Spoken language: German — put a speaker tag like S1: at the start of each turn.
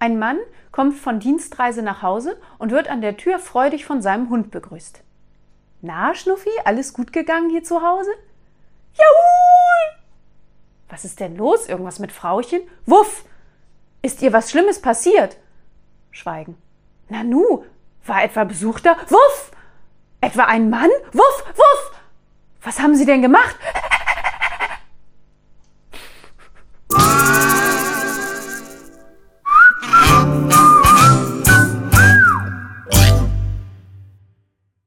S1: Ein Mann kommt von Dienstreise nach Hause und wird an der Tür freudig von seinem Hund begrüßt. Na, Schnuffi, alles gut gegangen hier zu Hause? Jaul! Was ist denn los? Irgendwas mit Frauchen? Wuff! Ist ihr was Schlimmes passiert? Schweigen. Nanu, war etwa Besuch da? Wuff! Etwa ein Mann? Wuff, wuff! Was haben Sie denn gemacht?